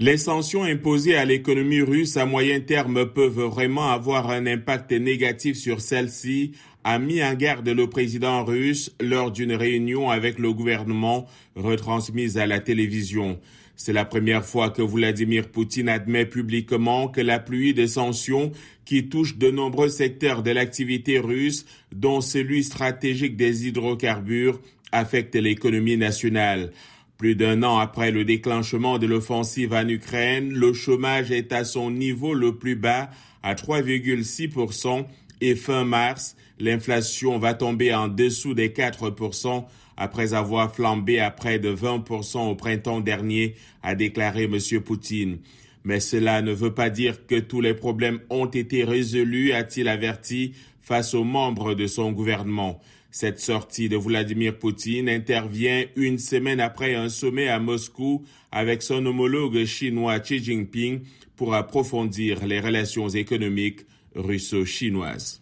Les sanctions imposées à l'économie russe à moyen terme peuvent vraiment avoir un impact négatif sur celle-ci, a mis en garde le président russe lors d'une réunion avec le gouvernement retransmise à la télévision. C'est la première fois que Vladimir Poutine admet publiquement que la pluie de sanctions qui touche de nombreux secteurs de l'activité russe, dont celui stratégique des hydrocarbures, affecte l'économie nationale. Plus d'un an après le déclenchement de l'offensive en Ukraine, le chômage est à son niveau le plus bas, à 3,6%, et fin mars, l'inflation va tomber en dessous des 4% après avoir flambé à près de 20% au printemps dernier, a déclaré M. Poutine. Mais cela ne veut pas dire que tous les problèmes ont été résolus, a-t-il averti face aux membres de son gouvernement. Cette sortie de Vladimir Poutine intervient une semaine après un sommet à Moscou avec son homologue chinois Xi Jinping pour approfondir les relations économiques russo-chinoises.